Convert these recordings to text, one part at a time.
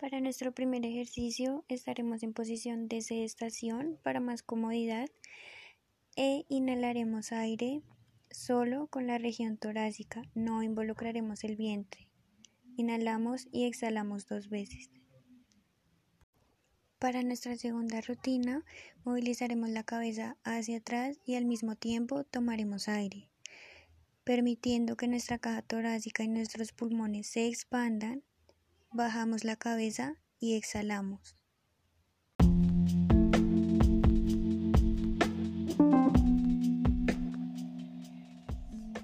Para nuestro primer ejercicio estaremos en posición de sedestación para más comodidad e inhalaremos aire solo con la región torácica, no involucraremos el vientre. Inhalamos y exhalamos dos veces. Para nuestra segunda rutina, movilizaremos la cabeza hacia atrás y al mismo tiempo tomaremos aire, permitiendo que nuestra caja torácica y nuestros pulmones se expandan. Bajamos la cabeza y exhalamos.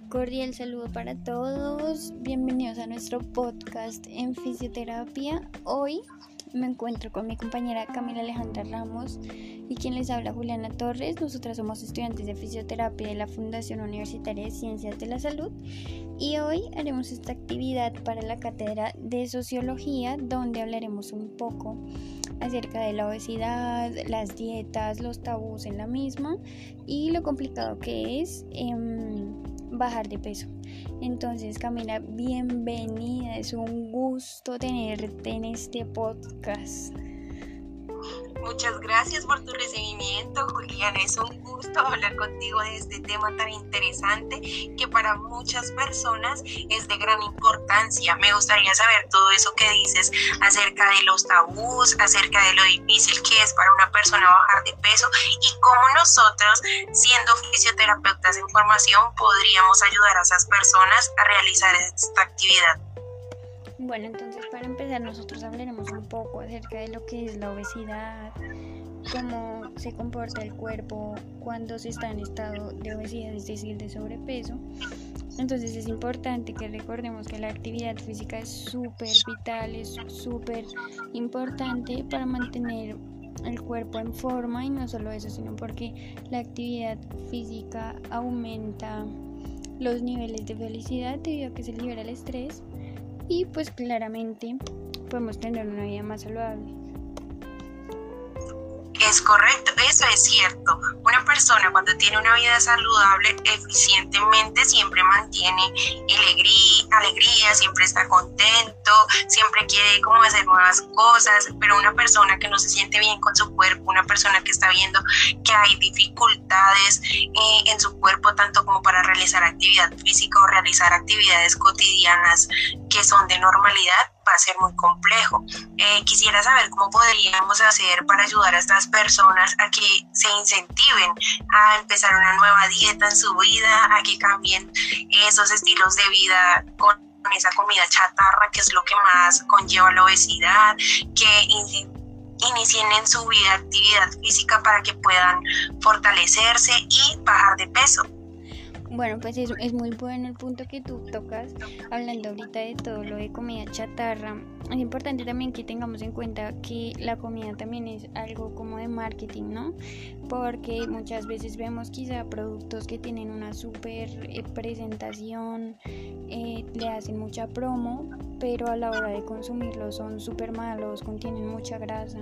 Cordial saludo para todos, bienvenidos a nuestro podcast en fisioterapia. Hoy me encuentro con mi compañera Camila Alejandra Ramos y quien les habla Juliana Torres. Nosotras somos estudiantes de fisioterapia de la Fundación Universitaria de Ciencias de la Salud y hoy haremos esta actividad para la cátedra de Sociología donde hablaremos un poco acerca de la obesidad, las dietas, los tabús en la misma y lo complicado que es em, bajar de peso. Entonces, Camila, bienvenida. Es un gusto tenerte en este podcast. Muchas gracias por tu recibimiento, Juliana. Es un gusto hablar contigo de este tema tan interesante que para muchas personas es de gran importancia. Me gustaría saber todo eso que dices acerca de los tabús, acerca de lo difícil que es para una persona bajar de peso y cómo nosotros, siendo fisioterapeutas en formación, podríamos ayudar a esas personas a realizar esta actividad. Bueno, entonces para empezar nosotros hablaremos un poco acerca de lo que es la obesidad, cómo se comporta el cuerpo cuando se está en estado de obesidad, es decir, de sobrepeso. Entonces es importante que recordemos que la actividad física es súper vital, es súper importante para mantener el cuerpo en forma y no solo eso, sino porque la actividad física aumenta los niveles de felicidad debido a que se libera el estrés y pues claramente podemos tener una vida más saludable. Es correcto, eso es cierto. Una persona cuando tiene una vida saludable eficientemente siempre mantiene alegría, alegría, siempre está contento, siempre quiere como hacer nuevas cosas, pero una persona que no se siente bien con su cuerpo, una persona que está viendo que hay dificultades eh, en su cuerpo tanto como para realizar actividad física o realizar actividades cotidianas que son de normalidad, va a ser muy complejo. Eh, quisiera saber cómo podríamos hacer para ayudar a estas personas a que se incentiven a empezar una nueva dieta en su vida, a que cambien esos estilos de vida con esa comida chatarra que es lo que más conlleva la obesidad, que inicien en su vida actividad física para que puedan fortalecerse y bajar de peso. Bueno, pues es, es muy bueno el punto que tú tocas, hablando ahorita de todo lo de comida chatarra. Es importante también que tengamos en cuenta que la comida también es algo como de marketing, ¿no? Porque muchas veces vemos quizá productos que tienen una súper eh, presentación, eh, le hacen mucha promo, pero a la hora de consumirlos son súper malos, contienen mucha grasa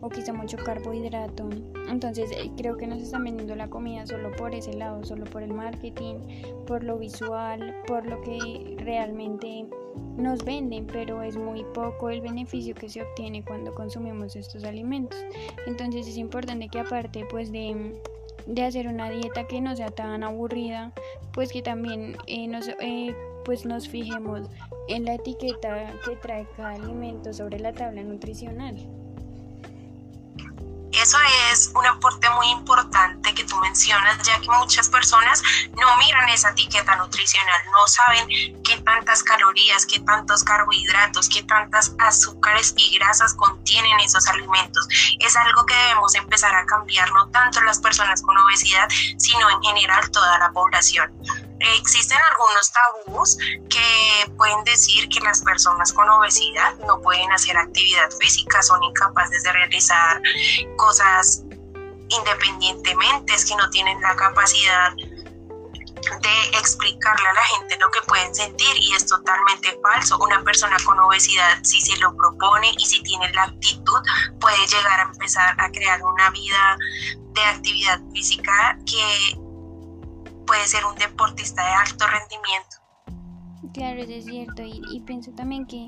o quizá mucho carbohidrato. Entonces eh, creo que nos están vendiendo la comida solo por ese lado, solo por el marketing, por lo visual, por lo que realmente nos venden, pero es muy poco el beneficio que se obtiene cuando consumimos estos alimentos. Entonces es importante que aparte pues de de hacer una dieta que no sea tan aburrida, pues que también eh, nos, eh, pues nos fijemos en la etiqueta que trae cada alimento sobre la tabla nutricional. Eso es un aporte muy importante que tú mencionas, ya que muchas personas no miran esa etiqueta nutricional, no saben qué tantas calorías, qué tantos carbohidratos, qué tantas azúcares y grasas contienen esos alimentos. Es algo que debemos empezar a cambiar, no tanto las personas con obesidad, sino en general toda la población. Existen algunos tabús que pueden decir que las personas con obesidad no pueden hacer actividad física, son incapaces de realizar cosas independientemente, es que no tienen la capacidad de explicarle a la gente lo que pueden sentir y es totalmente falso. Una persona con obesidad, si se lo propone y si tiene la actitud, puede llegar a empezar a crear una vida de actividad física que puede ser un deportista de alto rendimiento. Claro, es cierto. Y, pienso también que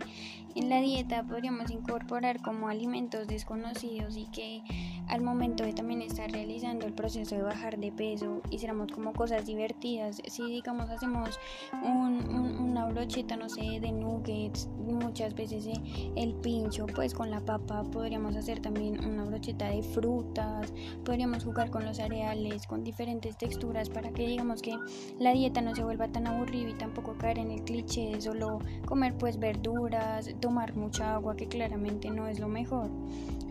en la dieta podríamos incorporar como alimentos desconocidos y que al momento de también estar realizando el proceso de bajar de peso hiciéramos como cosas divertidas. Si digamos hacemos una brocheta, no sé, de nuggets, muchas veces el pincho, pues con la papa podríamos hacer también una brocheta de frutas, podríamos jugar con los cereales, con diferentes texturas para que digamos que la dieta no se vuelva tan aburrida y tampoco caer en el cliché de solo comer pues verduras, tomar mucha agua que claramente no es lo mejor.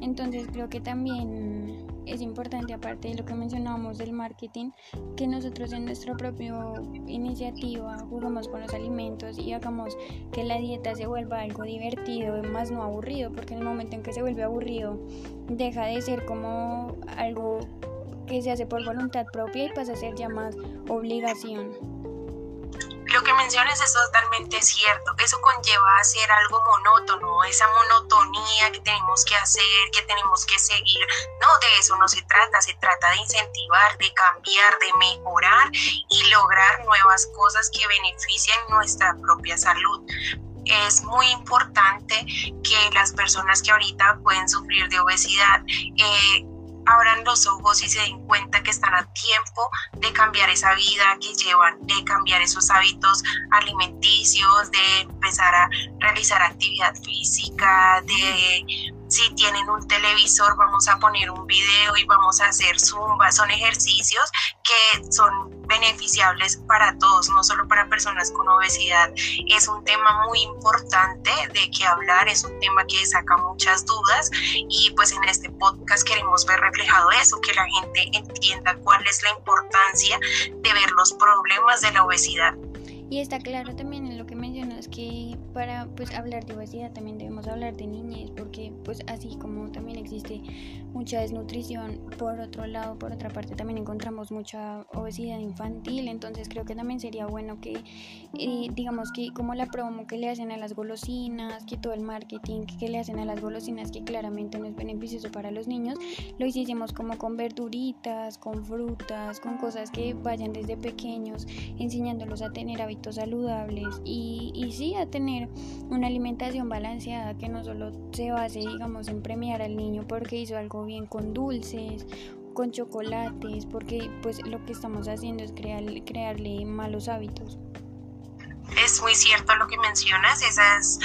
Entonces creo que también es importante, aparte de lo que mencionábamos del marketing, que nosotros en nuestra propia iniciativa jugamos con los alimentos y hagamos que la dieta se vuelva algo divertido, más no aburrido, porque en el momento en que se vuelve aburrido, deja de ser como algo que se hace por voluntad propia y pasa a ser ya más obligación. Que mencionas es totalmente cierto. Eso conlleva a hacer algo monótono, esa monotonía que tenemos que hacer, que tenemos que seguir. No, de eso no se trata. Se trata de incentivar, de cambiar, de mejorar y lograr nuevas cosas que beneficien nuestra propia salud es muy importante que las personas que ahorita pueden sufrir de obesidad eh, abran los ojos y se den cuenta que están a tiempo de cambiar esa vida que llevan, de cambiar esos hábitos alimenticios, de empezar a realizar actividad física, de si tienen un televisor vamos a poner un video y vamos a hacer zumba, son ejercicios que son beneficiables para todos, no solo para personas con obesidad. Es un tema muy importante de que hablar, es un tema que saca muchas dudas y pues en este podcast queremos ver reflejado eso, que la gente entienda cuál es la importancia de ver los problemas de la obesidad. Y está claro también en lo que que para pues hablar de obesidad también debemos hablar de niñez porque pues así como también existe mucha desnutrición por otro lado por otra parte también encontramos mucha obesidad infantil. Entonces creo que también sería bueno que eh, digamos que como la promo que le hacen a las golosinas que todo el marketing que le hacen a las golosinas que claramente no es beneficioso para los niños lo hicimos como con verduritas con frutas con cosas que vayan desde pequeños enseñándolos a tener hábitos saludables y, y sí a tener una alimentación balanceada que no solo se base, digamos, en premiar al niño porque hizo algo bien con dulces, con chocolates, porque pues lo que estamos haciendo es crear, crearle malos hábitos. Es muy cierto lo que mencionas, esas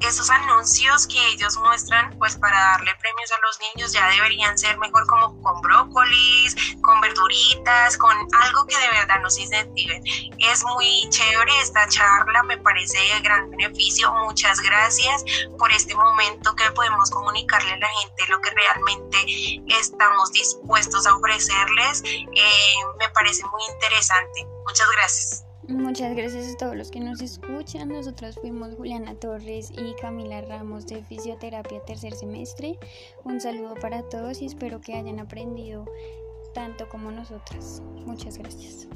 esos anuncios que ellos muestran pues para darle premios a los niños ya deberían ser mejor como con brócolis, con verduritas, con algo que de verdad nos incentiven. Es muy chévere esta charla, me parece de gran beneficio. Muchas gracias por este momento que podemos comunicarle a la gente lo que realmente estamos dispuestos a ofrecerles. Eh, me parece muy interesante. Muchas gracias. Muchas gracias a todos los que nos escuchan. Nosotros fuimos Juliana Torres y Camila Ramos de Fisioterapia tercer semestre. Un saludo para todos y espero que hayan aprendido tanto como nosotras. Muchas gracias.